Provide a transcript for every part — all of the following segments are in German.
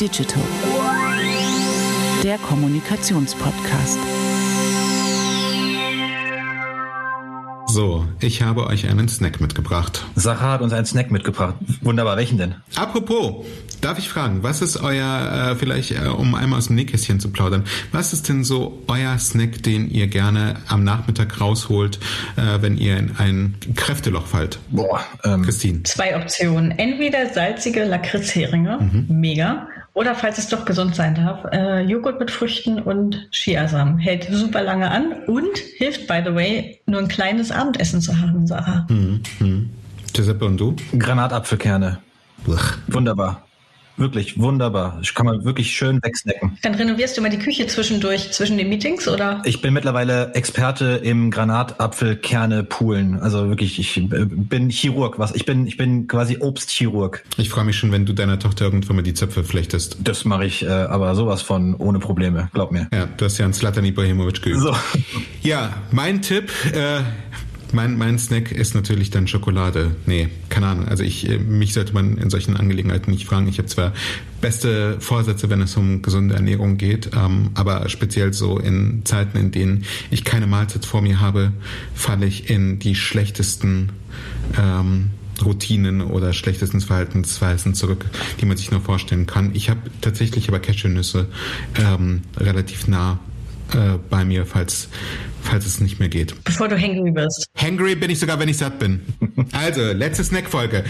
Digital, der Kommunikationspodcast. So, ich habe euch einen Snack mitgebracht. Sarah hat uns einen Snack mitgebracht. Wunderbar, welchen denn? Apropos, darf ich fragen, was ist euer, äh, vielleicht äh, um einmal aus dem Nähkästchen zu plaudern, was ist denn so euer Snack, den ihr gerne am Nachmittag rausholt, äh, wenn ihr in ein Kräfteloch fallt? Boah, ähm, Christine. Zwei Optionen. Entweder salzige Lakritzheringe, mega. Oder falls es doch gesund sein darf, äh, Joghurt mit Früchten und Chiasamen. Hält super lange an und hilft, by the way, nur ein kleines Abendessen zu haben, Sarah. Hm, hm. Giuseppe und du? Granatapfelkerne. Blech. Wunderbar. Wirklich wunderbar. Ich kann man wirklich schön wegsnacken. Dann renovierst du mal die Küche zwischendurch, zwischen den Meetings, oder? Ich bin mittlerweile Experte im Granatapfelkerne poolen. Also wirklich, ich bin Chirurg. Was? Ich bin, ich bin quasi Obstchirurg. Ich freue mich schon, wenn du deiner Tochter irgendwann mal die Zöpfe flechtest. Das mache ich äh, aber sowas von ohne Probleme. Glaub mir. Ja, du hast ja an Slatan Ibrahimovic geübt. So. Ja, mein Tipp, äh, mein, mein Snack ist natürlich dann Schokolade. Nee, keine Ahnung. Also ich, äh, mich sollte man in solchen Angelegenheiten nicht fragen. Ich habe zwar beste Vorsätze, wenn es um gesunde Ernährung geht, ähm, aber speziell so in Zeiten, in denen ich keine Mahlzeit vor mir habe, falle ich in die schlechtesten ähm, Routinen oder schlechtesten Verhaltensweisen zurück, die man sich nur vorstellen kann. Ich habe tatsächlich aber Cashewnüsse ähm, relativ nah äh, bei mir, falls, falls es nicht mehr geht. Bevor du hangry wirst. Hangry bin ich sogar, wenn ich satt bin. Also, letzte Snackfolge.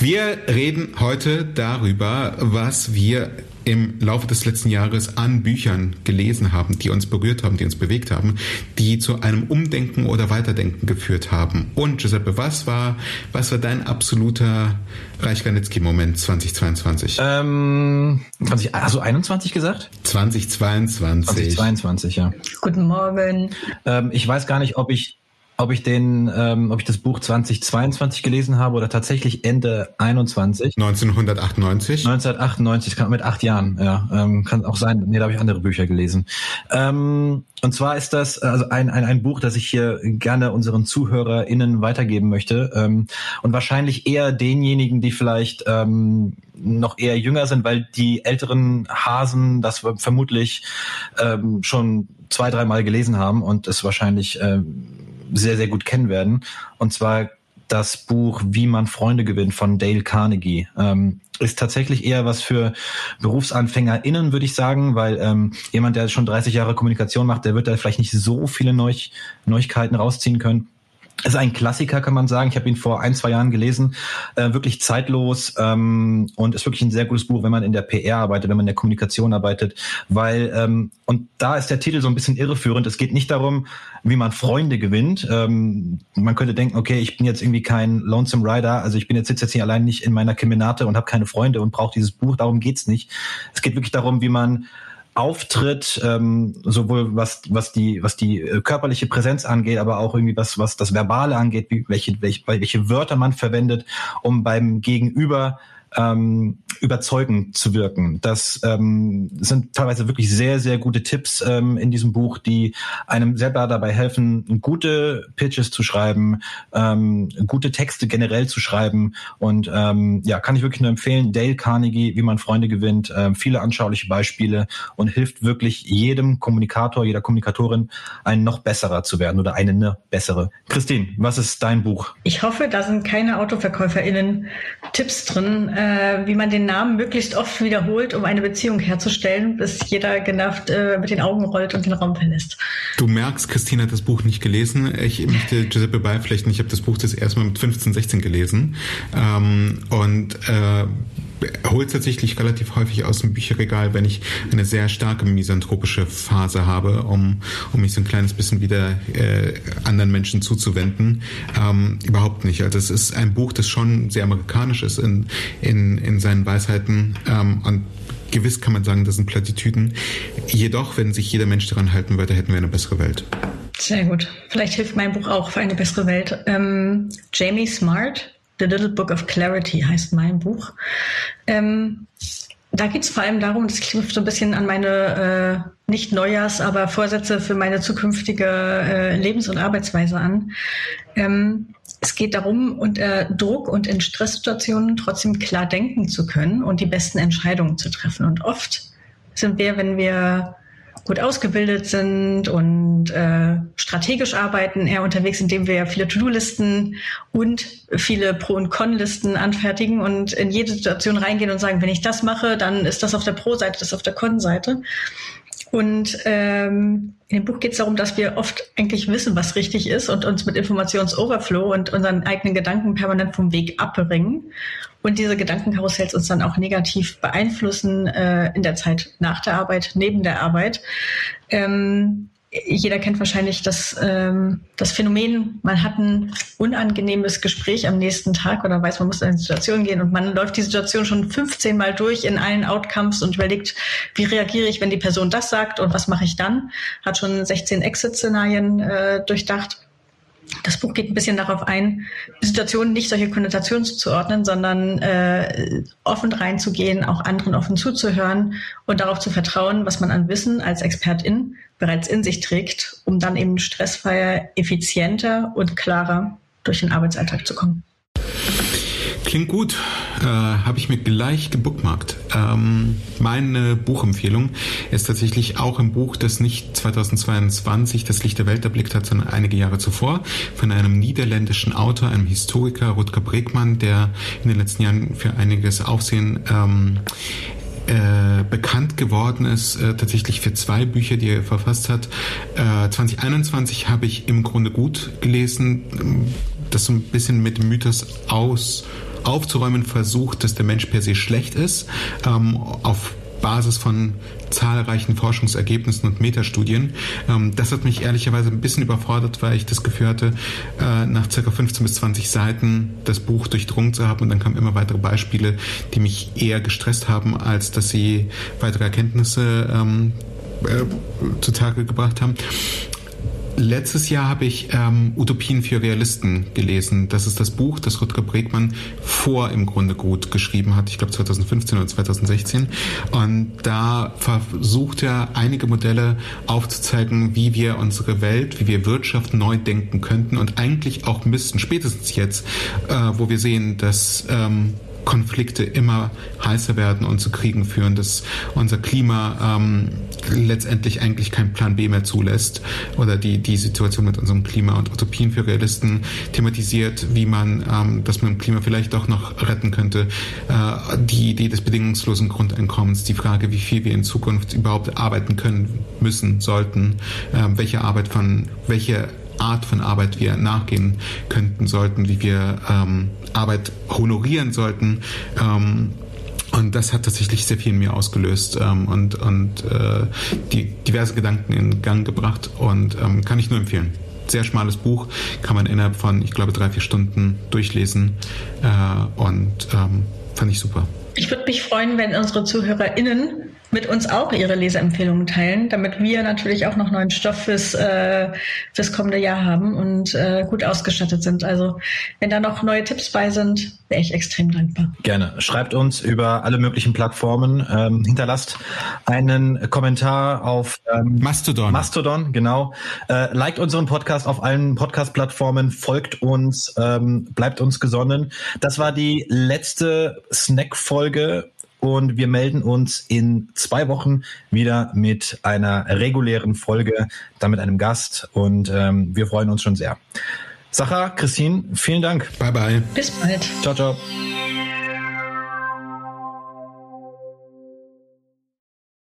Wir reden heute darüber, was wir im Laufe des letzten Jahres an Büchern gelesen haben, die uns berührt haben, die uns bewegt haben, die zu einem Umdenken oder Weiterdenken geführt haben. Und Giuseppe, was war, was war dein absoluter Reich Ranitzky-Moment 2022? Ähm, 20, also 21 gesagt? 2022. 2022, ja. Guten Morgen. Ähm, ich weiß gar nicht, ob ich ob ich den, ähm, ob ich das Buch 2022 gelesen habe oder tatsächlich Ende 21. 1998. 1998, kann, mit acht Jahren, ja. Ähm, kann auch sein, nee, da habe ich andere Bücher gelesen. Ähm, und zwar ist das also ein, ein, ein Buch, das ich hier gerne unseren ZuhörerInnen weitergeben möchte. Ähm, und wahrscheinlich eher denjenigen, die vielleicht ähm, noch eher jünger sind, weil die älteren Hasen das vermutlich ähm, schon zwei, dreimal gelesen haben und es wahrscheinlich ähm, sehr, sehr gut kennen werden. Und zwar das Buch Wie man Freunde gewinnt von Dale Carnegie. Ähm, ist tatsächlich eher was für BerufsanfängerInnen, würde ich sagen, weil ähm, jemand, der schon 30 Jahre Kommunikation macht, der wird da vielleicht nicht so viele Neu Neuigkeiten rausziehen können. Es ist ein Klassiker, kann man sagen. Ich habe ihn vor ein, zwei Jahren gelesen. Äh, wirklich zeitlos ähm, und ist wirklich ein sehr gutes Buch, wenn man in der PR arbeitet, wenn man in der Kommunikation arbeitet. Weil, ähm, und da ist der Titel so ein bisschen irreführend. Es geht nicht darum, wie man Freunde gewinnt. Ähm, man könnte denken, okay, ich bin jetzt irgendwie kein Lonesome Rider, also ich bin jetzt, sitze jetzt hier allein nicht in meiner Kemenate und habe keine Freunde und brauche dieses Buch. Darum geht's nicht. Es geht wirklich darum, wie man Auftritt, ähm, sowohl was was die was die äh, körperliche Präsenz angeht, aber auch irgendwie was was das Verbale angeht, wie, welche welche welche Wörter man verwendet, um beim Gegenüber ähm, überzeugend zu wirken. Das ähm, sind teilweise wirklich sehr, sehr gute Tipps ähm, in diesem Buch, die einem selber dabei helfen, gute Pitches zu schreiben, ähm, gute Texte generell zu schreiben. Und ähm, ja, kann ich wirklich nur empfehlen. Dale Carnegie, wie man Freunde gewinnt, ähm, viele anschauliche Beispiele und hilft wirklich jedem Kommunikator, jeder Kommunikatorin, ein noch besserer zu werden oder eine ne bessere. Christine, was ist dein Buch? Ich hoffe, da sind keine AutoverkäuferInnen Tipps drin, äh, wie man den Namen möglichst oft wiederholt, um eine Beziehung herzustellen, bis jeder genervt äh, mit den Augen rollt und den Raum verlässt. Du merkst, Christine hat das Buch nicht gelesen. Ich möchte Giuseppe beipflichten, ich habe das Buch das erste Mal mit 15, 16 gelesen. Ähm, und äh, holt tatsächlich relativ häufig aus dem Bücherregal, wenn ich eine sehr starke misanthropische Phase habe, um, um mich so ein kleines bisschen wieder äh, anderen Menschen zuzuwenden. Ähm, überhaupt nicht. Also es ist ein Buch, das schon sehr amerikanisch ist in, in, in seinen Weisheiten ähm, und gewiss kann man sagen, das sind Plattitüden. Jedoch, wenn sich jeder Mensch daran halten würde, hätten wir eine bessere Welt. Sehr gut. Vielleicht hilft mein Buch auch für eine bessere Welt. Ähm, Jamie Smart, The Little Book of Clarity heißt mein Buch. Ähm, da geht es vor allem darum, das knüpft so ein bisschen an meine äh, nicht Neujahrs, aber Vorsätze für meine zukünftige äh, Lebens- und Arbeitsweise an. Ähm, es geht darum, unter Druck und in Stresssituationen trotzdem klar denken zu können und die besten Entscheidungen zu treffen. Und oft sind wir, wenn wir gut ausgebildet sind und äh, strategisch arbeiten, eher unterwegs, indem wir viele To-Do-Listen und viele Pro- und Con-Listen anfertigen und in jede Situation reingehen und sagen, wenn ich das mache, dann ist das auf der Pro-Seite, das auf der Con-Seite. Und ähm, in dem Buch geht es darum, dass wir oft eigentlich wissen, was richtig ist und uns mit Informationsoverflow und unseren eigenen Gedanken permanent vom Weg abbringen und diese Gedankenkarussells uns dann auch negativ beeinflussen äh, in der Zeit nach der Arbeit, neben der Arbeit. Ähm, jeder kennt wahrscheinlich das, ähm, das Phänomen, man hat ein unangenehmes Gespräch am nächsten Tag oder weiß, man muss in eine Situation gehen und man läuft die Situation schon 15 Mal durch in allen Outcomes und überlegt, wie reagiere ich, wenn die Person das sagt und was mache ich dann? Hat schon 16 Exit-Szenarien äh, durchdacht. Das Buch geht ein bisschen darauf ein, Situationen nicht solche Konnotationen zuzuordnen, sondern äh, offen reinzugehen, auch anderen offen zuzuhören und darauf zu vertrauen, was man an Wissen als Expertin bereits in sich trägt, um dann eben stressfreier, effizienter und klarer durch den Arbeitsalltag zu kommen. Klingt gut. Äh, Habe ich mir gleich gebookmarkt. Ähm, meine Buchempfehlung ist tatsächlich auch ein Buch, das nicht 2022 das Licht der Welt erblickt hat, sondern einige Jahre zuvor von einem niederländischen Autor, einem Historiker, Rutger Bregmann, der in den letzten Jahren für einiges Aufsehen ähm, äh, bekannt geworden ist, äh, tatsächlich für zwei Bücher, die er verfasst hat. Äh, 2021 habe ich im Grunde gut gelesen, das so ein bisschen mit Mythos aus aufzuräumen versucht, dass der Mensch per se schlecht ist, ähm, auf Basis von zahlreichen Forschungsergebnissen und Metastudien. Ähm, das hat mich ehrlicherweise ein bisschen überfordert, weil ich das Gefühl hatte, äh, nach ca. 15 bis 20 Seiten das Buch durchdrungen zu haben und dann kamen immer weitere Beispiele, die mich eher gestresst haben, als dass sie weitere Erkenntnisse ähm, äh, zutage gebracht haben. Letztes Jahr habe ich ähm, Utopien für Realisten gelesen. Das ist das Buch, das Rutger Bregmann vor im Grunde gut geschrieben hat. Ich glaube 2015 oder 2016. Und da versucht er einige Modelle aufzuzeigen, wie wir unsere Welt, wie wir Wirtschaft neu denken könnten und eigentlich auch müssten, spätestens jetzt, äh, wo wir sehen, dass ähm, Konflikte immer heißer werden und zu Kriegen führen, dass unser Klima ähm, letztendlich eigentlich keinen Plan B mehr zulässt oder die, die Situation mit unserem Klima und Utopien für Realisten thematisiert, wie man ähm, das mit dem Klima vielleicht doch noch retten könnte. Äh, die Idee des bedingungslosen Grundeinkommens, die Frage, wie viel wir in Zukunft überhaupt arbeiten können, müssen, sollten, äh, welche Arbeit von, welche Art von Arbeit wir nachgehen könnten sollten, wie wir ähm, Arbeit honorieren sollten. Ähm, und das hat tatsächlich sehr viel in mir ausgelöst ähm, und, und äh, die diverse Gedanken in Gang gebracht und ähm, kann ich nur empfehlen. Sehr schmales Buch, kann man innerhalb von, ich glaube, drei, vier Stunden durchlesen äh, und ähm, fand ich super. Ich würde mich freuen, wenn unsere ZuhörerInnen mit uns auch ihre Leseempfehlungen teilen, damit wir natürlich auch noch neuen Stoff fürs, äh, fürs kommende Jahr haben und äh, gut ausgestattet sind. Also wenn da noch neue Tipps bei sind, wäre ich extrem dankbar. Gerne. Schreibt uns über alle möglichen Plattformen. Ähm, hinterlasst einen Kommentar auf ähm, Mastodon. Mastodon, genau. Äh, liked unseren Podcast auf allen Podcast-Plattformen, folgt uns, ähm, bleibt uns gesonnen. Das war die letzte Snack-Folge und wir melden uns in zwei Wochen wieder mit einer regulären Folge, dann mit einem Gast und ähm, wir freuen uns schon sehr. Sacha, Christine, vielen Dank. Bye bye. Bis bald. Ciao, ciao.